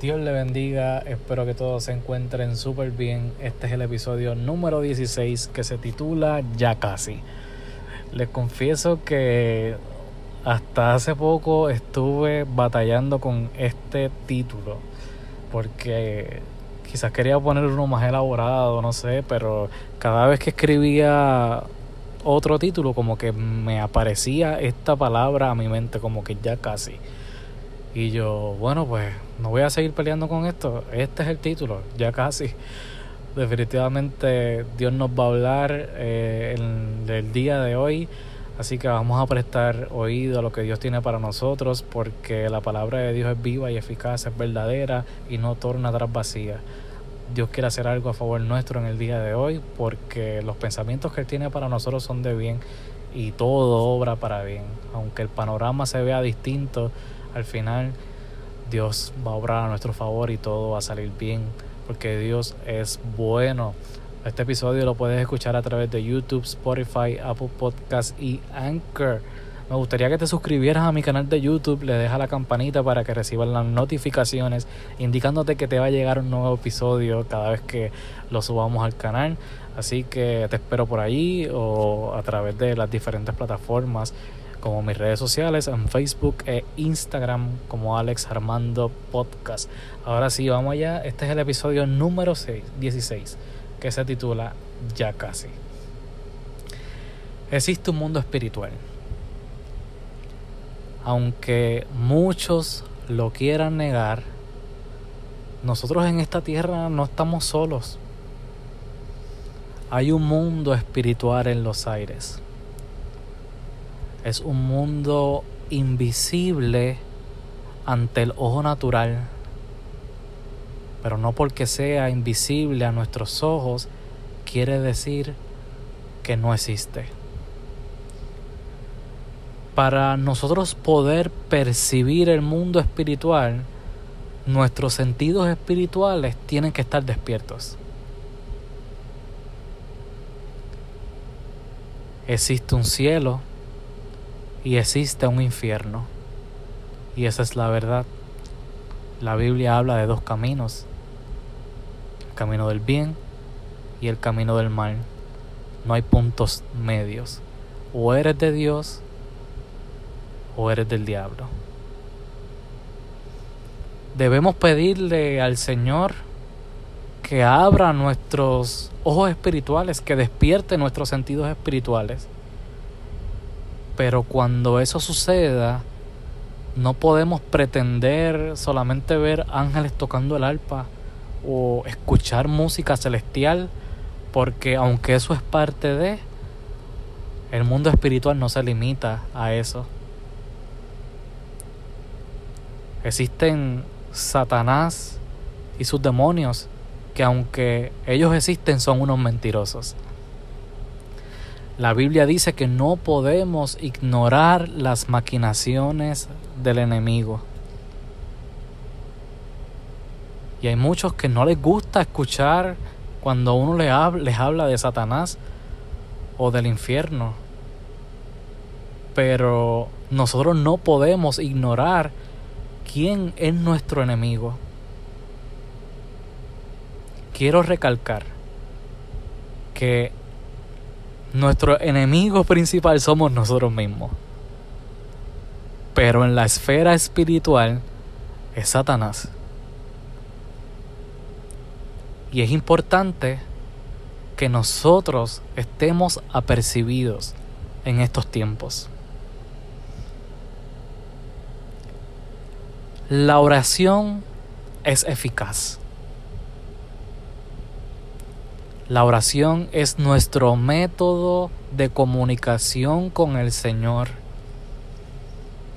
Dios le bendiga, espero que todos se encuentren súper bien. Este es el episodio número 16 que se titula Ya casi. Les confieso que hasta hace poco estuve batallando con este título porque quizás quería poner uno más elaborado, no sé, pero cada vez que escribía otro título como que me aparecía esta palabra a mi mente como que ya casi. Y yo, bueno, pues no voy a seguir peleando con esto. Este es el título, ya casi. Definitivamente Dios nos va a hablar eh, en el día de hoy. Así que vamos a prestar oído a lo que Dios tiene para nosotros, porque la palabra de Dios es viva y eficaz, es verdadera y no torna atrás vacía. Dios quiere hacer algo a favor nuestro en el día de hoy, porque los pensamientos que Él tiene para nosotros son de bien y todo obra para bien. Aunque el panorama se vea distinto, al final Dios va a obrar a nuestro favor y todo va a salir bien, porque Dios es bueno. Este episodio lo puedes escuchar a través de YouTube, Spotify, Apple Podcasts y Anchor. Me gustaría que te suscribieras a mi canal de YouTube, le dejas la campanita para que recibas las notificaciones indicándote que te va a llegar un nuevo episodio cada vez que lo subamos al canal. Así que te espero por allí o a través de las diferentes plataformas como mis redes sociales en Facebook e Instagram como Alex Armando Podcast. Ahora sí, vamos allá. Este es el episodio número 6, 16 que se titula Ya casi. Existe un mundo espiritual. Aunque muchos lo quieran negar, nosotros en esta tierra no estamos solos. Hay un mundo espiritual en los aires. Es un mundo invisible ante el ojo natural pero no porque sea invisible a nuestros ojos quiere decir que no existe. Para nosotros poder percibir el mundo espiritual, nuestros sentidos espirituales tienen que estar despiertos. Existe un cielo y existe un infierno. Y esa es la verdad. La Biblia habla de dos caminos, el camino del bien y el camino del mal. No hay puntos medios. O eres de Dios o eres del diablo. Debemos pedirle al Señor que abra nuestros ojos espirituales, que despierte nuestros sentidos espirituales. Pero cuando eso suceda, no podemos pretender solamente ver ángeles tocando el arpa o escuchar música celestial, porque aunque eso es parte de, el mundo espiritual no se limita a eso. Existen Satanás y sus demonios que aunque ellos existen son unos mentirosos. La Biblia dice que no podemos ignorar las maquinaciones del enemigo. Y hay muchos que no les gusta escuchar cuando uno les habla, habla de Satanás o del infierno. Pero nosotros no podemos ignorar quién es nuestro enemigo. Quiero recalcar que nuestro enemigo principal somos nosotros mismos. Pero en la esfera espiritual es Satanás. Y es importante que nosotros estemos apercibidos en estos tiempos. La oración es eficaz. La oración es nuestro método de comunicación con el Señor.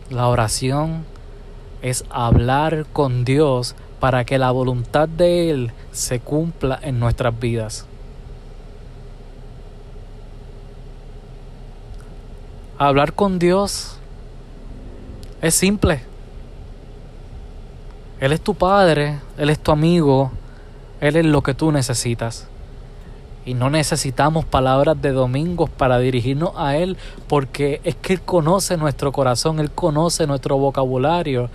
La oración es hablar con Dios para que la voluntad de Él se cumpla en nuestras vidas. Hablar con Dios es simple. Él es tu padre, Él es tu amigo, Él es lo que tú necesitas. Y no necesitamos palabras de domingos para dirigirnos a Él, porque es que Él conoce nuestro corazón, Él conoce nuestro vocabulario.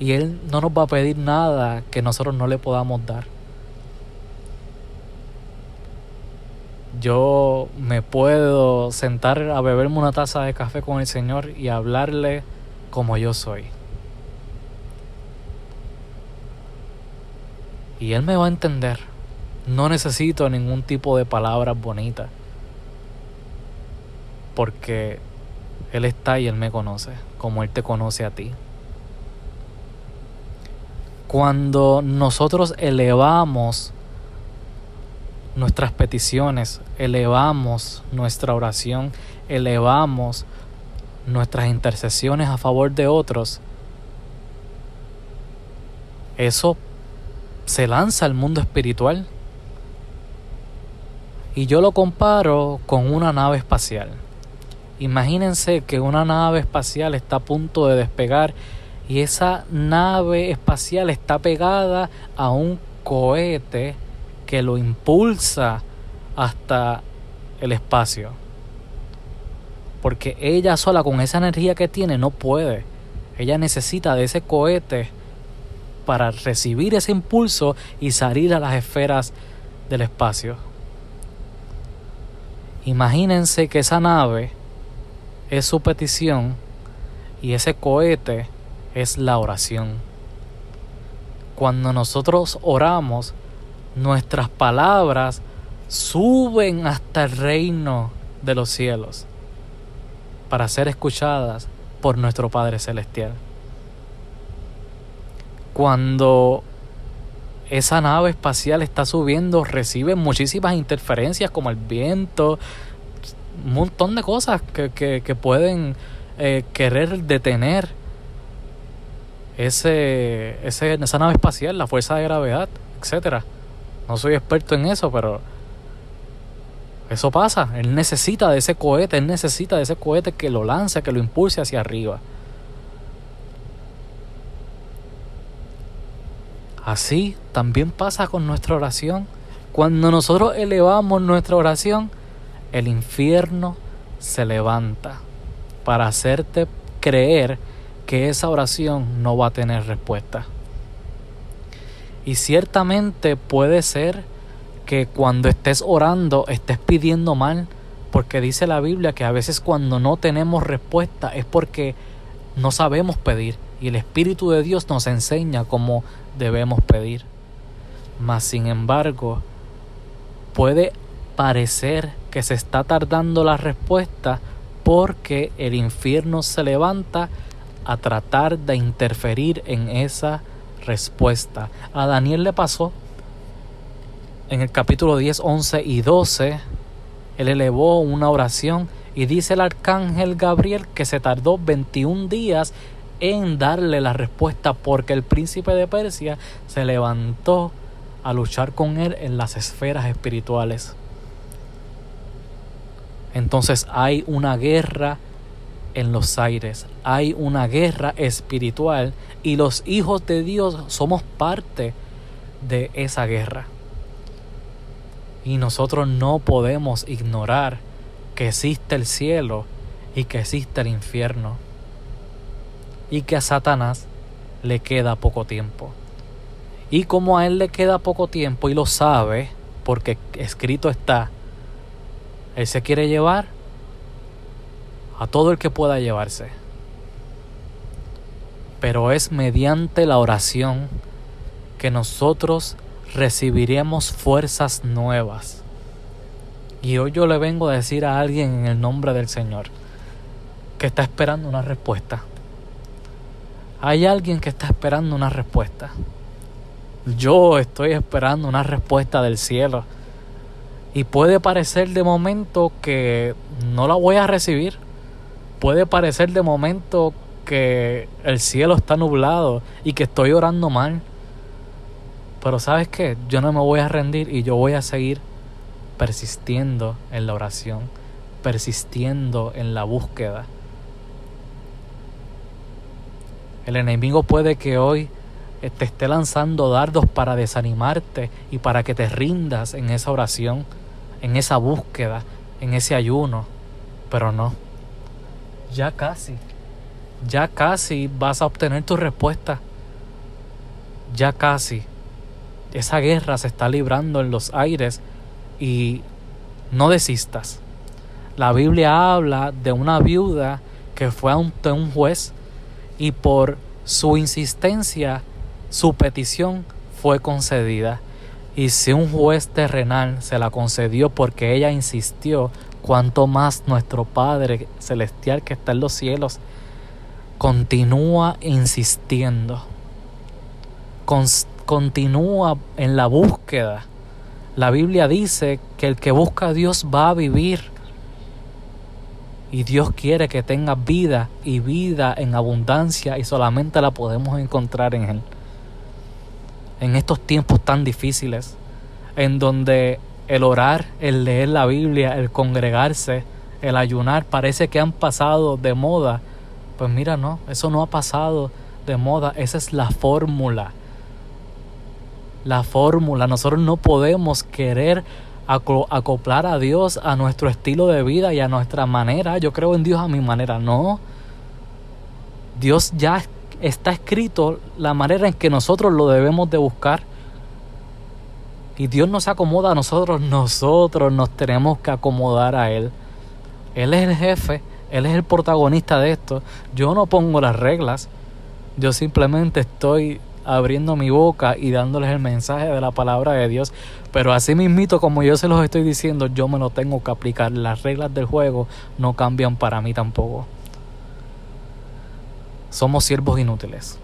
y Él no nos va a pedir nada que nosotros no le podamos dar. Yo me puedo sentar a beberme una taza de café con el Señor y hablarle como yo soy. Y Él me va a entender. No necesito ningún tipo de palabras bonitas. Porque Él está y Él me conoce, como Él te conoce a ti. Cuando nosotros elevamos nuestras peticiones, elevamos nuestra oración, elevamos nuestras intercesiones a favor de otros, eso se lanza al mundo espiritual. Y yo lo comparo con una nave espacial. Imagínense que una nave espacial está a punto de despegar y esa nave espacial está pegada a un cohete que lo impulsa hasta el espacio. Porque ella sola con esa energía que tiene no puede. Ella necesita de ese cohete para recibir ese impulso y salir a las esferas del espacio. Imagínense que esa nave es su petición y ese cohete es la oración. Cuando nosotros oramos, nuestras palabras suben hasta el reino de los cielos para ser escuchadas por nuestro Padre Celestial. Cuando esa nave espacial está subiendo, recibe muchísimas interferencias como el viento, un montón de cosas que, pueden eh, querer detener ese, ese, esa nave espacial, la fuerza de gravedad, etcétera. No soy experto en eso, pero eso pasa. Él necesita de ese cohete, él necesita de ese cohete que lo lance, que lo impulse hacia arriba. Así también pasa con nuestra oración. Cuando nosotros elevamos nuestra oración, el infierno se levanta para hacerte creer que esa oración no va a tener respuesta. Y ciertamente puede ser que cuando estés orando estés pidiendo mal, porque dice la Biblia que a veces cuando no tenemos respuesta es porque no sabemos pedir y el Espíritu de Dios nos enseña cómo debemos pedir. Mas sin embargo, puede parecer que se está tardando la respuesta porque el infierno se levanta a tratar de interferir en esa respuesta. A Daniel le pasó en el capítulo 10, 11 y 12. Él elevó una oración y dice el arcángel Gabriel que se tardó 21 días en darle la respuesta porque el príncipe de Persia se levantó a luchar con él en las esferas espirituales. Entonces hay una guerra en los aires. Hay una guerra espiritual y los hijos de Dios somos parte de esa guerra. Y nosotros no podemos ignorar que existe el cielo y que existe el infierno. Y que a Satanás le queda poco tiempo. Y como a él le queda poco tiempo y lo sabe, porque escrito está, él se quiere llevar a todo el que pueda llevarse. Pero es mediante la oración que nosotros recibiremos fuerzas nuevas. Y hoy yo le vengo a decir a alguien en el nombre del Señor que está esperando una respuesta. Hay alguien que está esperando una respuesta. Yo estoy esperando una respuesta del cielo. Y puede parecer de momento que no la voy a recibir puede parecer de momento que el cielo está nublado y que estoy orando mal. Pero sabes qué, yo no me voy a rendir y yo voy a seguir persistiendo en la oración, persistiendo en la búsqueda. El enemigo puede que hoy te esté lanzando dardos para desanimarte y para que te rindas en esa oración, en esa búsqueda, en ese ayuno, pero no ya casi, ya casi vas a obtener tu respuesta. ya casi esa guerra se está librando en los aires y no desistas. La Biblia habla de una viuda que fue ante un juez y por su insistencia su petición fue concedida. Y si un juez terrenal se la concedió porque ella insistió, cuanto más nuestro Padre Celestial que está en los cielos continúa insistiendo, continúa en la búsqueda. La Biblia dice que el que busca a Dios va a vivir. Y Dios quiere que tenga vida y vida en abundancia y solamente la podemos encontrar en Él. En estos tiempos tan difíciles, en donde el orar, el leer la Biblia, el congregarse, el ayunar, parece que han pasado de moda. Pues mira, no, eso no ha pasado de moda, esa es la fórmula. La fórmula, nosotros no podemos querer acoplar a Dios a nuestro estilo de vida y a nuestra manera. Yo creo en Dios a mi manera, no. Dios ya está escrito la manera en que nosotros lo debemos de buscar. Y Dios no se acomoda a nosotros, nosotros nos tenemos que acomodar a Él. Él es el jefe, Él es el protagonista de esto. Yo no pongo las reglas, yo simplemente estoy abriendo mi boca y dándoles el mensaje de la palabra de Dios. Pero así mismito, como yo se los estoy diciendo, yo me lo tengo que aplicar. Las reglas del juego no cambian para mí tampoco. Somos siervos inútiles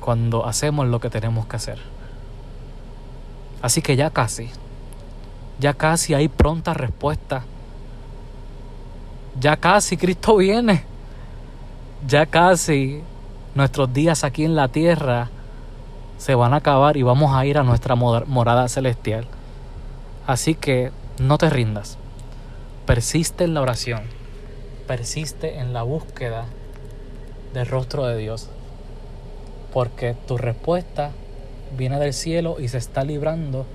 cuando hacemos lo que tenemos que hacer. Así que ya casi, ya casi hay pronta respuesta. Ya casi Cristo viene. Ya casi nuestros días aquí en la tierra se van a acabar y vamos a ir a nuestra morada celestial. Así que no te rindas. Persiste en la oración. Persiste en la búsqueda del rostro de Dios. Porque tu respuesta viene del cielo y se está librando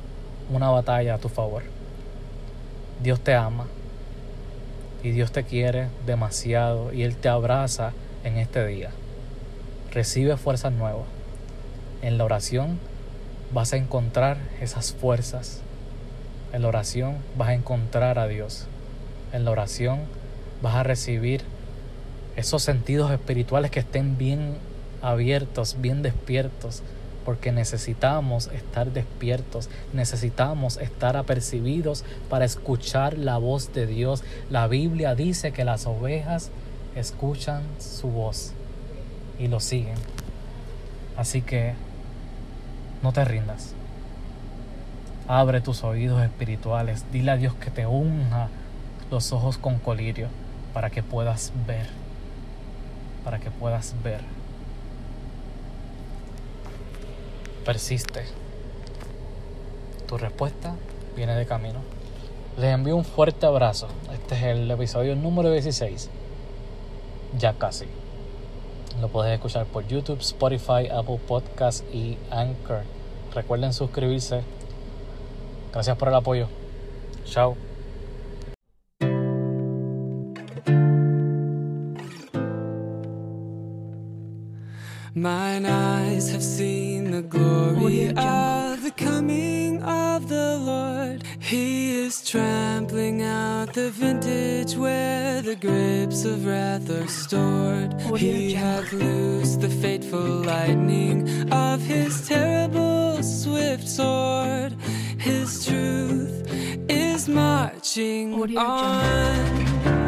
una batalla a tu favor. Dios te ama y Dios te quiere demasiado y Él te abraza en este día. Recibe fuerzas nuevas. En la oración vas a encontrar esas fuerzas. En la oración vas a encontrar a Dios. En la oración vas a recibir esos sentidos espirituales que estén bien abiertos, bien despiertos, porque necesitamos estar despiertos, necesitamos estar apercibidos para escuchar la voz de Dios. La Biblia dice que las ovejas escuchan su voz y lo siguen. Así que no te rindas. Abre tus oídos espirituales. Dile a Dios que te unja los ojos con colirio para que puedas ver. Para que puedas ver. persiste. Tu respuesta viene de camino. Les envío un fuerte abrazo. Este es el episodio número 16. Ya casi. Lo puedes escuchar por YouTube, Spotify, Apple Podcasts y Anchor. Recuerden suscribirse. Gracias por el apoyo. Chao. Mine eyes have seen the glory of the coming of the Lord. He is trampling out the vintage where the grapes of wrath are stored. He hath loosed the fateful lightning of his terrible swift sword. His truth is marching on.